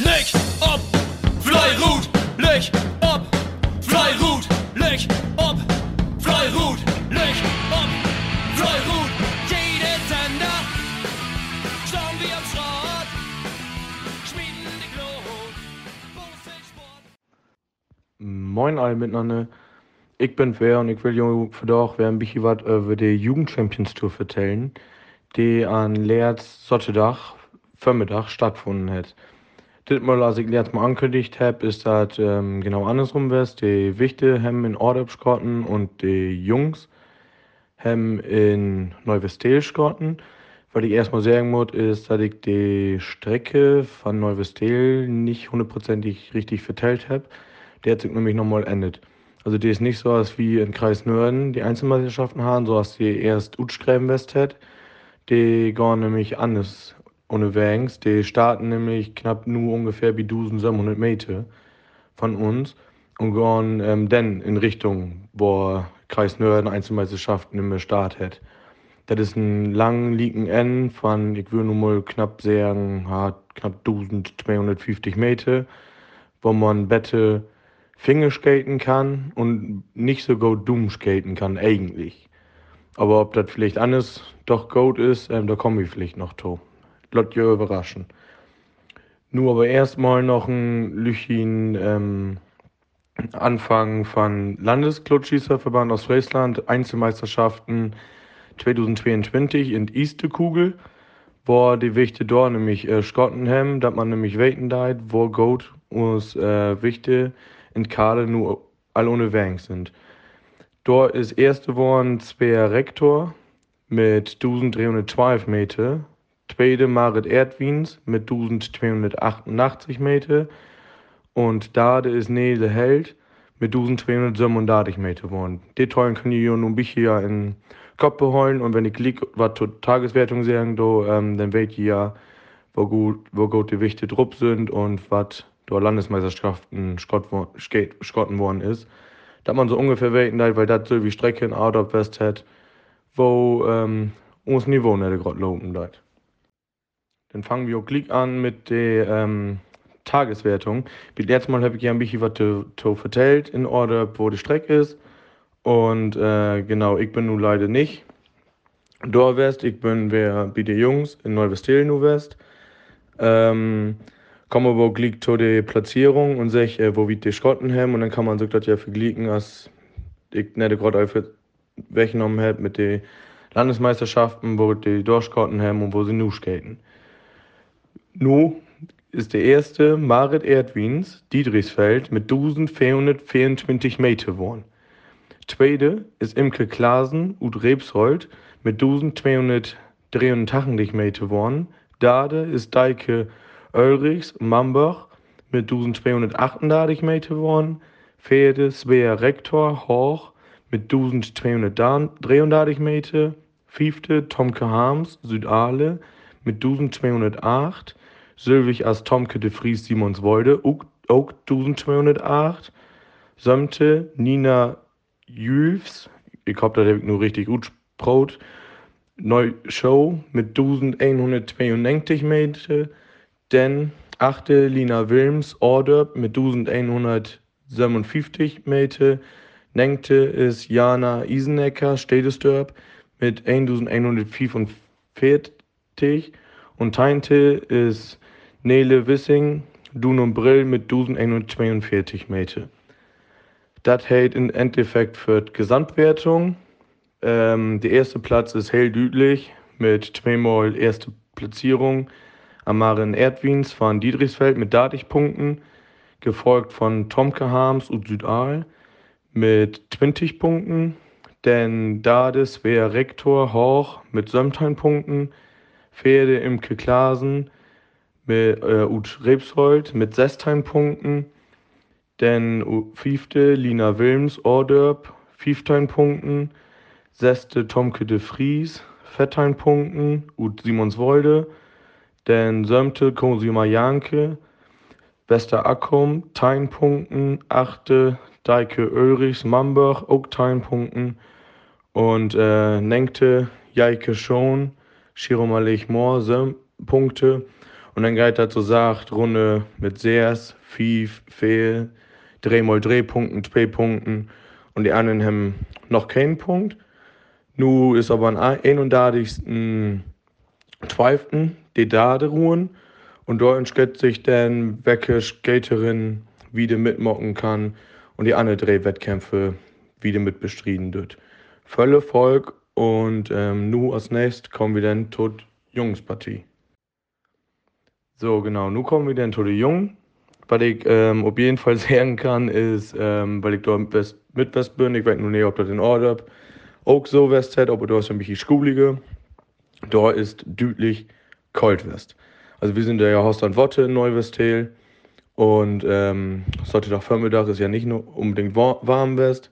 Leg ob, Fleirut, leg ob, Fleirut, leg ob, Fleirut, leg ob, Fleirut. Jede Sender, schauen wir am Schrott, schmieden die Glut. Moin alle miteinander. Ich bin Wer und ich will euch für doch wer ein bisschen was über die Jugendchampions Tour vertellen, die an Leerz Sottedach Vormittag stattgefunden hat. Das mal, als ich jetzt mal angekündigt habe, ist das ähm, genau andersrum wär's. Die Wichte haben in Order Schotten und die Jungs haben in Neuwestel Schotten. Was ich erstmal sagen muss, ist, dass ich die Strecke von Neuwestel nicht hundertprozentig richtig verteilt habe. Der hat sich nämlich nochmal endet. Also die ist nicht so, als wie in Kreis Nörden die Einzelmeisterschaften haben, so als die erst Utschgräben West hat. Die gehen nämlich anders ohne Wangs. Die starten nämlich knapp nur ungefähr wie 1700 Meter von uns und gehen ähm, dann in Richtung, wo Kreis Nörden Einzelmeisterschaften im Start hat. Das ist ein lang liegen N von, ich würde nur mal knapp sagen, knapp 1250 Meter, wo man bette Fingerskaten kann und nicht so gut Doom skaten kann, eigentlich. Aber ob das vielleicht anders doch gut ist, ähm, da komme ich vielleicht noch zu. Lot ja überraschen. Nur aber erstmal noch ein Lüchin ähm, Anfang von Landesklotschießerverband aus Friesland, Einzelmeisterschaften 2022 in Eastekugel, wo die Wichte dort nämlich äh, Scottenham, dass man nämlich Weiten deit, wo Goat uns äh, Wichte in Kade nur all ohne Wang sind. Dort ist erste geworden Speer Rektor mit 1312 Meter, zweite Marit Erdwins mit 1288 Meter und Dade ist Nele Held mit 1237 Meter geworden. Die Tollen können ihr nur ein bisschen ja in Kopf beholen und wenn ich lieg, was zur Tageswertung sagen, do, ähm, dann weet ihr ja, wo gut, wo gut die Wichte drupp sind und was der Landesmeisterschaften Skate, Schotten worden ist. Da man so ungefähr weten, weil das so wie Strecke in Out of West hat, wo ähm, uns Niveau nicht gerade loben dort. Dann fangen wir auch gleich an mit der ähm, Tageswertung. Wie letztes Mal habe ich ja ein bisschen was zu, zu vertellt in Order, wo die Strecke ist. Und äh, genau, ich bin nun leider nicht. Dort West, ich bin wer bei den Jungs in Neuwestel nu West. Ähm, komme aber auch gleich zu der Platzierung und sag, äh, wo wir die Schotten haben. Und dann kann man sich das ja vergleichen, als ich nicht gerade einfach weggenommen habe mit den Landesmeisterschaften, wo die Dorfskotten haben und wo sie nu skaten. Nu ist der erste Marit Erdwins, Diedrichsfeld, mit 1424 Meter geworden. Zweite ist Imke Klasen, Ud Rebsold, mit 1283 Meter geworden. Dade ist Deike Ulrichs, Mambach, mit 1238 Meter geworden. Vierte Svea Rektor, Hoch, mit 1233 Meter. Fünfte Tomke Harms, Südale, mit 1208. Sylvig as Tomke de Vries Simonswolde, ook, ook 1208. Sömte Nina Jülfs, ich hoffe, das habe ich nur richtig gut gesprochen. Neu Show mit 1192 Meter. Dann achte Lina Wilms, Orderb mit 1157 Meter. Nenkte ist Jana Isenecker, Städtesdörp mit 1145. Und Teinte ist Nele Wissing, Dunum Brill mit 1142 Meter. Das hält im Endeffekt für die Gesamtwertung. Ähm, der erste Platz ist hell düdlich mit zweimal erste Platzierung. Amarin Erdwins von Diedrichsfeld mit 30 Punkten, gefolgt von Tomke Harms und Südal mit 20 Punkten. Denn Dades wäre Rektor Hoch mit 17 Punkten. Pferde Imke Klasen mit äh, Ut Rebsold mit 16 Punkten. Dann fünfte Lina Wilms, Orderb, 15 Punkten. Sechste Tomke de Vries, 14 Punkten. Ut Simonswolde. Dann siebte Cosima Janke, Bester Akkum, 10 Punkten. Achte Deike Ulrichs, Mamberg, auch 10 Punkten. Und äh, nenkte Jaike Schon, Shiromalech Moor, 7 Punkte. Und dann geht das so sagt, Runde mit Seers, Fief, Fehl, Drehmal Drehpunkten, zwei Punkten und die anderen haben noch keinen Punkt. Nu ist aber am 31. 12. die Dade ruhen und dort entscheidet sich dann, welche Skaterin wieder mitmocken kann und die anderen drei Wettkämpfe wieder mitbestriden wird. Volle Volk und ähm, nu als nächstes kommen wir dann zur Jungspartie. So, genau, nu kommen wir dann zu den Jungen. Was ich ähm, auf jeden Fall sagen kann, ist, ähm, weil ich da mit West bin, ich weiß nur nicht, ob das in Ordnung ist, auch so West hat, aber da ist ein bisschen schulige. Da ist deutlich kalt West. Also wir sind ja Haus und Wotte in Neuwestel und ähm, Sonntag Vormittag ist ja nicht nur unbedingt warm West.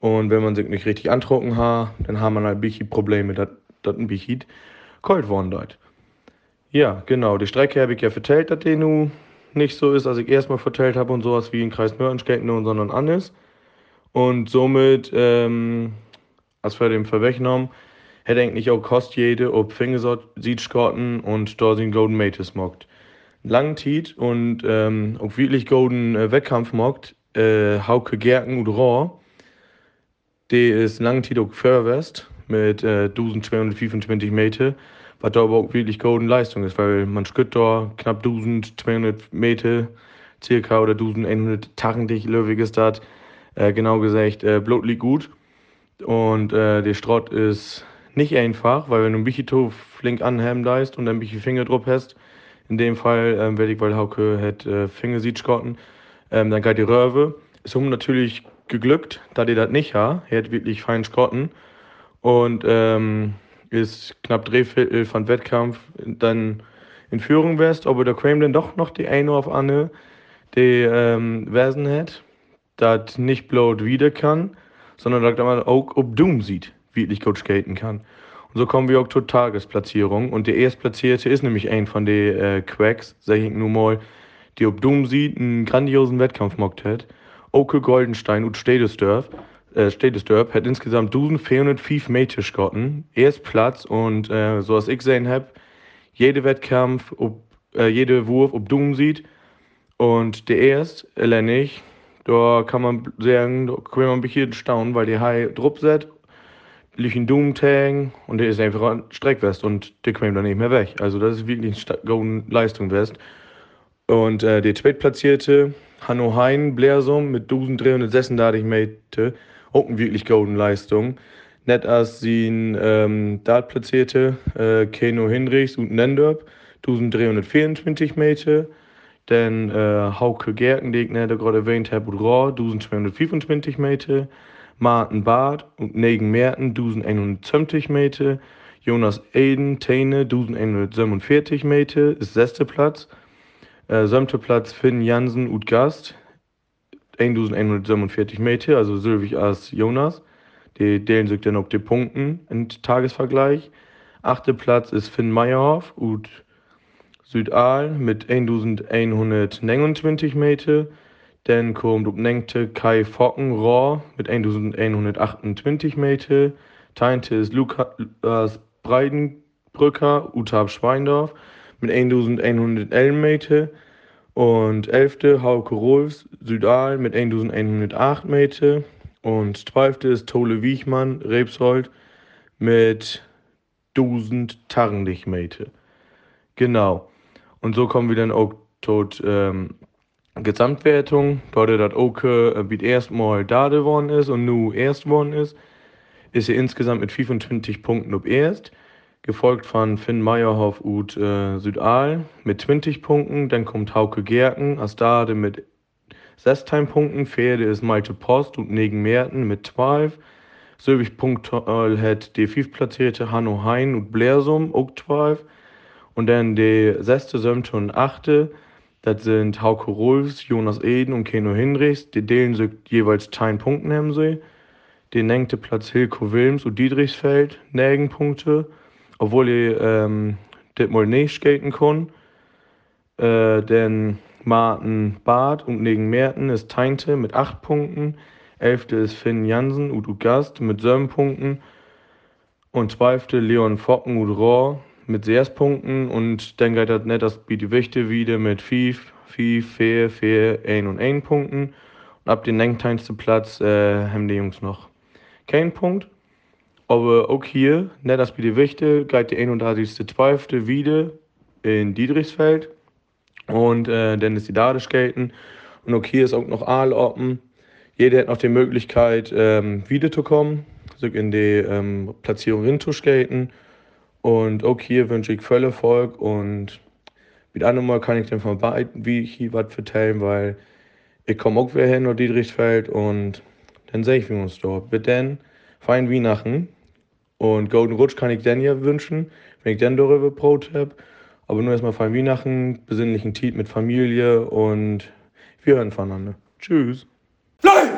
Und wenn man sich nicht richtig antrocken hat, dann haben wir halt ein bisschen Probleme, dass das ein bisschen kalt worden dort. Ja, genau. Die Strecke habe ich ja vertellt, dass die nun nicht so ist, als ich erstmal vertellt habe und sowas wie in Kreis Mörnstetten und sondern anders. Und somit, ähm, als für den Verwechseln, hätte eigentlich auch kost jede, ob Finger sieht Skotten und da sind Golden Mates mockt. Lang Tiet und ähm, auch wirklich Golden äh, Wettkampf mockt, äh, Hauke Gerken und Raw. Die ist lang Tiet auch Förwest mit äh, 1225 Meter was da aber auch wirklich golden Leistung ist, weil man skütt da knapp 1200 Meter circa oder 1100 Tachendich löwig ist das, äh, genau gesagt, äh, Blut liegt gut. Und äh, der Strott ist nicht einfach, weil wenn du ein bisschen flink anheben leist und ein bisschen Finger drauf hast, in dem Fall ähm, werde ich, weil Hauke hat äh, Finger sieht skotten, ähm, dann geht die Röwe. Ist um natürlich geglückt, da die das nicht hat. Er hat wirklich fein skotten. Und ähm, ist knapp drei Viertel von Wettkampf dann in Führung wärst, aber der Crane dann doch noch die eine auf Anne, die ähm, Versen hat, das nicht bloß wieder kann, sondern dass man auch ob Doom sieht, wie ich gut skaten kann. Und so kommen wir auch zur Tagesplatzierung. Und der Erstplatzierte ist nämlich ein von den äh, Quacks, sag ich nur mal, die ob Doom sieht, einen grandiosen Wettkampf mockt hat. Oke Goldenstein und Stedesdorf äh, Städtesdorp hat insgesamt 1405 Meter geschossen. Erst Platz und äh, so als ich gesehen habe, jeder Wettkampf, ob, äh, jeder Wurf, ob Doom sieht. Und der erst, nicht, da kann man sagen, da kann man ein bisschen staunen, weil der Hai Druck set, in Doom Tang und der ist einfach ein Streckwest und der kommt dann nicht mehr weg. Also das ist wirklich eine gute Leistung West. Und äh, der zweitplatzierte Hanno Hein Blersum mit 1336 Meter auch eine wirklich golden Leistung. Nicht als sie ähm, dort platzierte, äh, Keno Hinrichs und Nendorp, 1324 Meter. Dann äh, Hauke Gerken, die ich gerade erwähnt habe, und Raw, 1225 Meter. Martin Barth und Negen Merten, 1120 Meter. Jonas Eden, Teine, 1147 Meter, ist sechster Platz. Äh, siebter Platz Finn Jansen und Gast, 1147 Meter, also Sylvig als Jonas. Die delen sich dann auf die Punkten im Tagesvergleich. Achter Platz ist Finn Meyerhoff und Südal mit 1129 Meter. Dann kommt auf Nengte Kai Focken Rohr mit 1128 Meter. Teinte ist Lukas Breidenbrücker, Utab Schweindorf mit 1111 Meter. Und 11. Hauke Rolfs, Südal mit 1108 Meter. Und 12. ist Tole Wiechmann, Rebsold mit 1000 Tarnlich Meter. Genau. Und so kommen wir dann auch tot ähm, Gesamtwertung. Dort das Oke äh, wie erstmal da geworden ist und nu erst geworden ist, ist er insgesamt mit 25 Punkten ob erst gefolgt von Finn Meyerhoff und äh, Südal mit 20 Punkten. Dann kommt Hauke Gerken, Astade mit 16 Punkten. Pferde ist Malte Post und Negen Merten mit 12. Sylvig Punktal hat die 5 platzierte Hanno Hein und Blersum, auch 12. Und dann die 6., 7. und 8. Das sind Hauke Rolfs, Jonas Eden und Keno Hinrichs. Die delen sich jeweils 10 Punkten haben sie. Den nächste Platz Hilko Wilms und Dietrichsfeld, 9 Punkte obwohl ich ähm, das mal nicht skaten kann. Äh, denn Martin Barth und neben Merten ist Teinte mit 8 Punkten. Elfte ist Finn Jansen und Gast mit 7 Punkten. Und zwölfte Leon Focken und Rohr mit sechs Punkten und dann geht das nicht das wie die Wichte wieder mit 5, 5, 4, 4, 1 und 1 Punkten. Und ab den nächsten Platz äh, haben die Jungs noch keinen Punkt. Aber auch hier, nicht das wie die Wichte, geht die 31.12. wieder in Diedrichsfeld. Und äh, dann ist die Dade skaten. Und auch hier ist auch noch Aaloppen. Jeder hat noch die Möglichkeit, ähm, wiederzukommen, so in die ähm, Platzierung hinzuskaten. Und auch hier wünsche ich voll Erfolg und mit einem Mal kann ich dann von beiden, wie ich hier was vertellen, weil ich komme auch wieder hin nach Diedrichsfeld und dann sehe ich, wie uns dort. Bis dann, fein Weihnachten und Golden Rutsch kann ich dann ja wünschen, wenn ich dann darüber Brot habe. Aber nur erstmal fein Weihnachten, besinnlichen Tiet mit Familie und wir hören voneinander. Tschüss. Fly!